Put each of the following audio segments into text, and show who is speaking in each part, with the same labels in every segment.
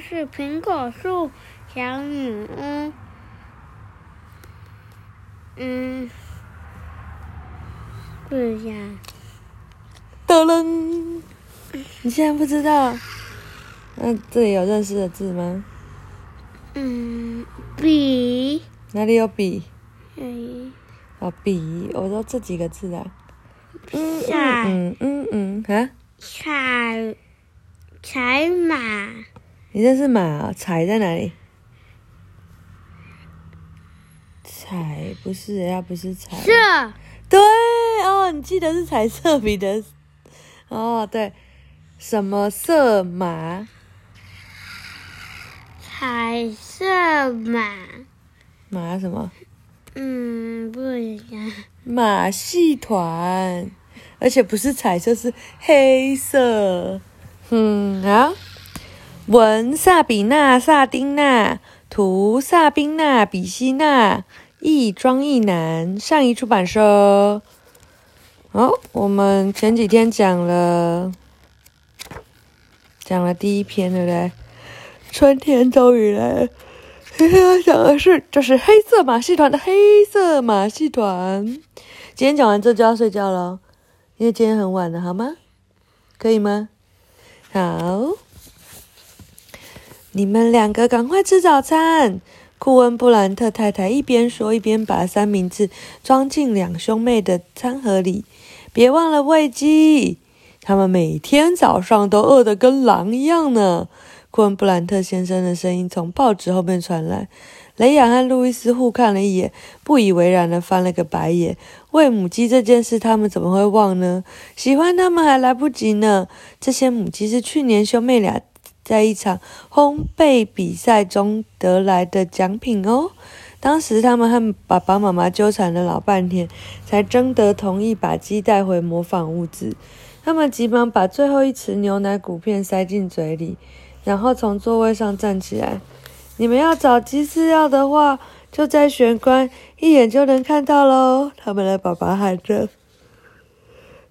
Speaker 1: 是苹果树小女巫。嗯，对呀。
Speaker 2: 噔噔，你现在不知道？那这里有认识的字吗？
Speaker 1: 嗯，笔。
Speaker 2: 哪里有笔？
Speaker 1: 嗯。
Speaker 2: 哦，笔，我说这几个字啊。
Speaker 1: 嗯
Speaker 2: 嗯嗯嗯啊。
Speaker 1: 彩，彩马。
Speaker 2: 你这是马？彩在哪里？彩不是，要不是彩。
Speaker 1: 色。
Speaker 2: 对哦，你记得是彩色笔的。哦，对，什么色马？
Speaker 1: 彩色马。
Speaker 2: 马什么？
Speaker 1: 嗯，不一样。
Speaker 2: 马戏团，而且不是彩色，是黑色。嗯啊，文萨比娜、萨丁娜，图萨宾娜、比希娜，译庄译南，上一出版社。好，我们前几天讲了，讲了第一篇，对不对？春天终于来了。今天要讲的是，就是黑色马戏团的黑色马戏团。今天讲完这就要睡觉了，因为今天很晚了，好吗？可以吗？好，你们两个赶快吃早餐。库恩布兰特太太一边说，一边把三明治装进两兄妹的餐盒里。别忘了喂鸡，他们每天早上都饿得跟狼一样呢。库恩布兰特先生的声音从报纸后面传来。雷亚和路易斯互看了一眼，不以为然的翻了个白眼。喂母鸡这件事，他们怎么会忘呢？喜欢他们还来不及呢。这些母鸡是去年兄妹俩。在一场烘焙比赛中得来的奖品哦。当时他们和爸爸妈妈纠缠了老半天，才征得同意把鸡带回模仿屋子。他们急忙把最后一匙牛奶谷片塞进嘴里，然后从座位上站起来。你们要找鸡饲料的话，就在玄关，一眼就能看到喽。他们的爸爸喊着。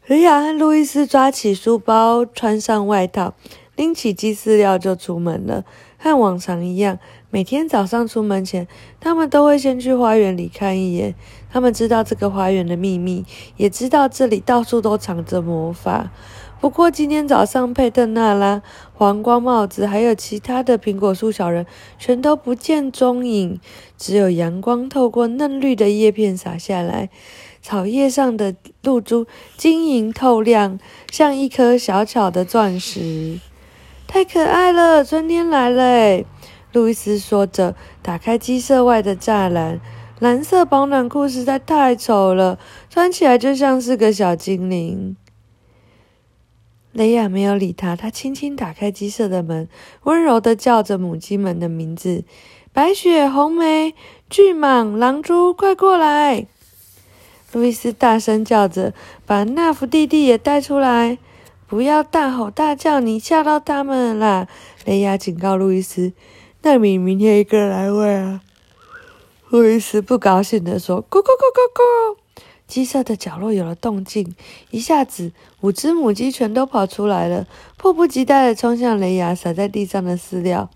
Speaker 2: 雷亚和路易斯抓起书包，穿上外套。拎起鸡饲料就出门了，和往常一样。每天早上出门前，他们都会先去花园里看一眼。他们知道这个花园的秘密，也知道这里到处都藏着魔法。不过今天早上，佩特纳拉、黄光帽子还有其他的苹果树小人全都不见踪影，只有阳光透过嫩绿的叶片洒下来，草叶上的露珠晶莹透亮，像一颗小巧的钻石。太可爱了，春天来了！路易斯说着，打开鸡舍外的栅栏。蓝色保暖裤实在太丑了，穿起来就像是个小精灵。雷亚没有理他，他轻轻打开鸡舍的门，温柔的叫着母鸡们的名字：白雪、红梅、巨蟒、狼蛛，快过来！路易斯大声叫着，把纳福弟弟也带出来。不要大吼大叫，你吓到他们啦！雷亚警告路易斯：“那你明天一个人来喂啊！”路易斯不高兴地说：“咕咕咕咕咕！”鸡舍的角落有了动静，一下子五只母鸡全都跑出来了，迫不及待地冲向雷亚洒在地上的饲料。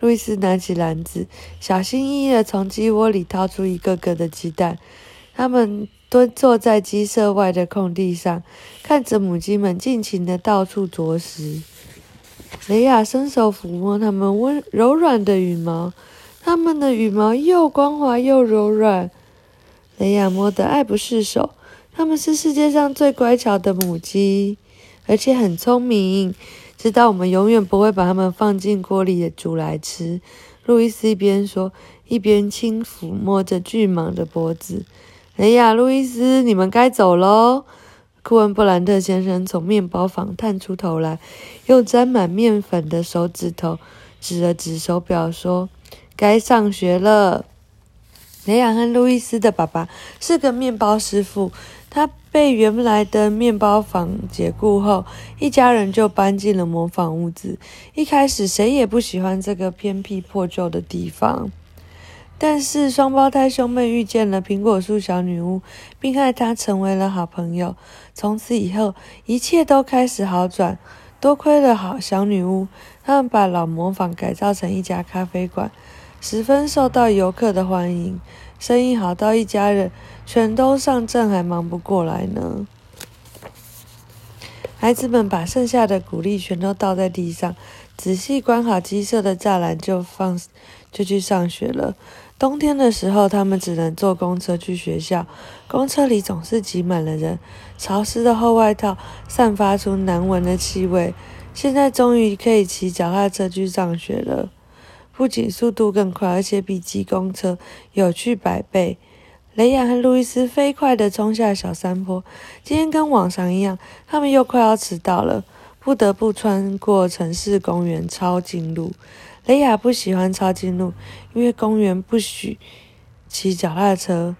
Speaker 2: 路易斯拿起篮子，小心翼翼地从鸡窝里掏出一个个的鸡蛋，他们。蹲坐在鸡舍外的空地上，看着母鸡们尽情的到处啄食。雷亚伸手抚摸它们温柔软的羽毛，它们的羽毛又光滑又柔软。雷亚摸得爱不释手。它们是世界上最乖巧的母鸡，而且很聪明，知道我们永远不会把它们放进锅里煮来吃。路易斯一边说，一边轻抚摸着巨蟒的脖子。雷亚、路易斯，你们该走喽。库恩·布兰特先生从面包房探出头来，用沾满面粉的手指头指了指手表，说：“该上学了。”雷亚和路易斯的爸爸是个面包师傅，他被原来的面包房解雇后，一家人就搬进了模仿屋子。一开始，谁也不喜欢这个偏僻破旧的地方。但是双胞胎兄妹遇见了苹果树小女巫，并和她成为了好朋友。从此以后，一切都开始好转。多亏了好小女巫，他们把老磨坊改造成一家咖啡馆，十分受到游客的欢迎，生意好到一家人全都上阵还忙不过来呢。孩子们把剩下的谷粒全都倒在地上，仔细关好鸡舍的栅栏，就放就去上学了。冬天的时候，他们只能坐公车去学校，公车里总是挤满了人，潮湿的厚外套散发出难闻的气味。现在终于可以骑脚踏车去上学了，不仅速度更快，而且比挤公车有趣百倍。雷亚和路易斯飞快地冲下小山坡。今天跟往常一样，他们又快要迟到了，不得不穿过城市公园抄近路。雷亚不喜欢抄近路，因为公园不许骑脚踏车，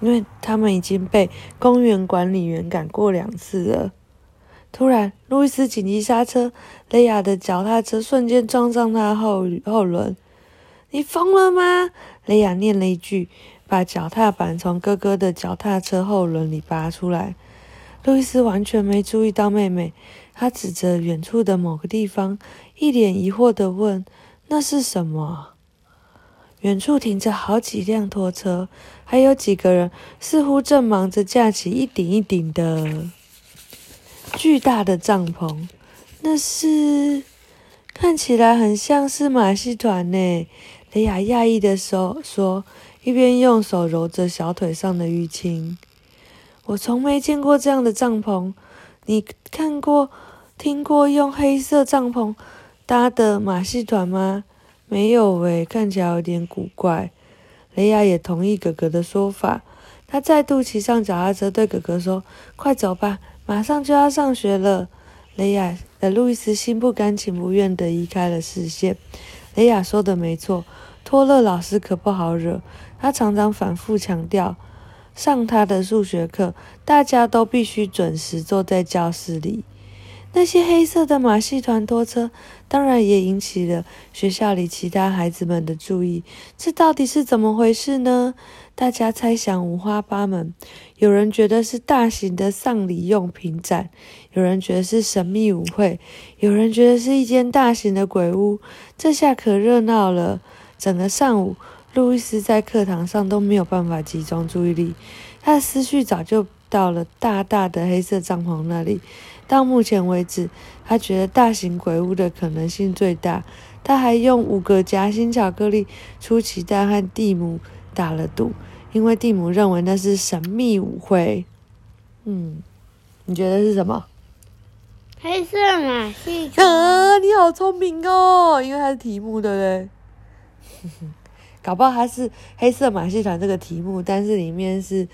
Speaker 2: 因为他们已经被公园管理员赶过两次了。突然，路易斯紧急刹车，雷亚的脚踏车瞬间撞上他后后轮。“你疯了吗？”雷亚念了一句。把脚踏板从哥哥的脚踏车后轮里拔出来，路易斯完全没注意到妹妹。他指着远处的某个地方，一脸疑惑地问：“那是什么？”远处停着好几辆拖车，还有几个人，似乎正忙着架起一顶一顶的巨大的帐篷。那是看起来很像是马戏团呢。雷亚讶异的说：“说。”一边用手揉着小腿上的淤青，我从没见过这样的帐篷。你看过、听过用黑色帐篷搭的马戏团吗？没有喂，看起来有点古怪。雷亚也同意哥哥的说法，他再度骑上脚踏车，对哥哥说：“快走吧，马上就要上学了。”雷亚的路易斯心不甘情不愿地移开了视线。雷亚说的没错，托勒老师可不好惹。他常常反复强调，上他的数学课，大家都必须准时坐在教室里。那些黑色的马戏团拖车，当然也引起了学校里其他孩子们的注意。这到底是怎么回事呢？大家猜想五花八门。有人觉得是大型的丧礼用品展，有人觉得是神秘舞会，有人觉得是一间大型的鬼屋。这下可热闹了，整个上午。路易斯在课堂上都没有办法集中注意力，他的思绪早就到了大大的黑色帐篷那里。到目前为止，他觉得大型鬼屋的可能性最大。他还用五个夹心巧克力、出奇蛋和蒂姆打了赌，因为蒂姆认为那是神秘舞会。嗯，你觉得是什么？
Speaker 1: 黑色马戏团。
Speaker 2: 啊，你好聪明哦！因为它是题目，对不对？搞不好它是黑色马戏团这个题目，但是里面是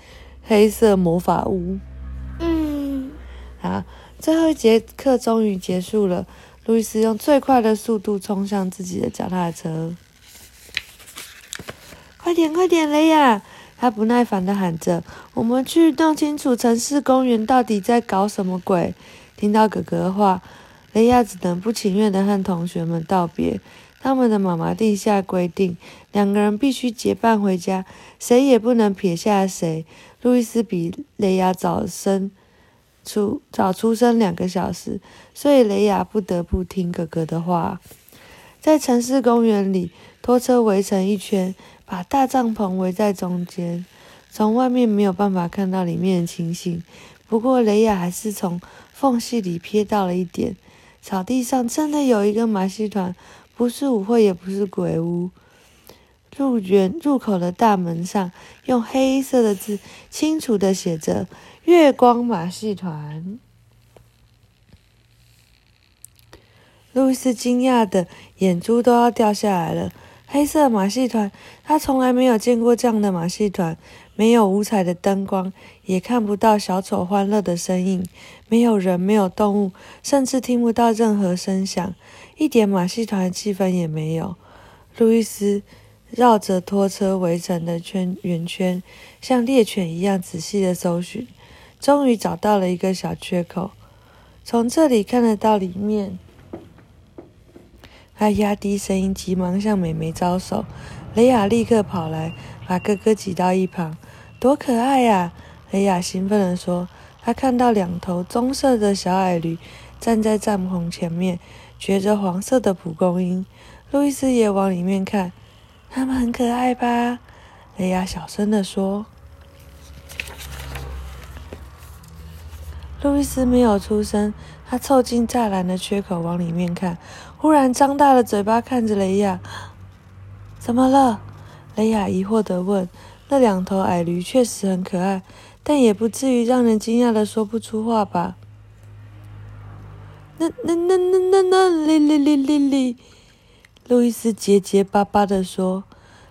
Speaker 2: 黑色魔法屋。嗯，好，最后一节课终于结束了。路易斯用最快的速度冲向自己的脚踏车，快点，快点，雷亚！他不耐烦的喊着：“我们去弄清楚城市公园到底在搞什么鬼！”听到哥哥的话，雷亚只能不情愿的和同学们道别。他们的妈妈定下规定，两个人必须结伴回家，谁也不能撇下谁。路易斯比雷亚早生出早出生两个小时，所以雷亚不得不听哥哥的话。在城市公园里，拖车围成一圈，把大帐篷围在中间，从外面没有办法看到里面的情形。不过雷亚还是从缝隙里瞥到了一点：草地上真的有一个马戏团。不是舞会，也不是鬼屋。入园入口的大门上，用黑色的字清楚的写着“月光马戏团”。路易斯惊讶的眼珠都要掉下来了。黑色马戏团，他从来没有见过这样的马戏团。没有五彩的灯光，也看不到小丑欢乐的身影。没有人，没有动物，甚至听不到任何声响。一点马戏团气氛也没有。路易斯绕着拖车围成的圈圆圈，像猎犬一样仔细的搜寻，终于找到了一个小缺口，从这里看得到里面。他压低声音，急忙向美眉招手。雷亚立刻跑来，把哥哥挤到一旁。多可爱呀！雷亚兴奋地说。他看到两头棕色的小矮驴。站在帐篷前面，掘着黄色的蒲公英。路易斯也往里面看，他们很可爱吧？雷亚小声地说。路易斯没有出声，他凑近栅栏的缺口往里面看，忽然张大了嘴巴看着雷亚。怎么了？雷亚疑惑地问。那两头矮驴确实很可爱，但也不至于让人惊讶的说不出话吧？那、那、那、那、那、那……哩哩哩哩哩！路易斯结结巴巴地说。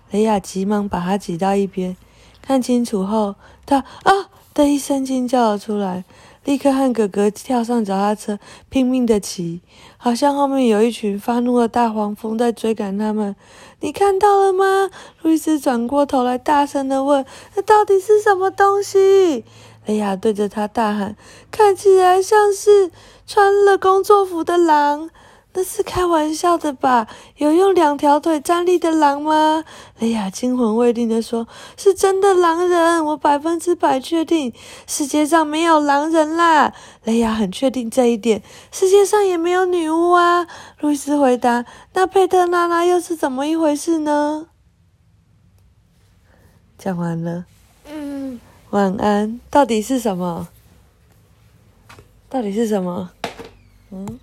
Speaker 2: 雷亚急忙把他挤到一边，看清楚后，他啊的一声惊叫了出来。立刻和哥哥跳上脚踏车，拼命的骑，好像后面有一群发怒的大黄蜂在追赶他们。你看到了吗？路易斯转过头来，大声的问：“那到底是什么东西？”雷亚对着他大喊：“看起来像是穿了工作服的狼。”那是开玩笑的吧？有用两条腿站立的狼吗？雷亚惊魂未定地说：“是真的狼人，我百分之百确定，世界上没有狼人啦。”雷亚很确定这一点，世界上也没有女巫啊。路易斯回答：“那佩特拉拉又是怎么一回事呢？”讲完了。嗯。晚安。到底是什么？到底是什么？嗯。